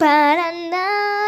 பறந்தான்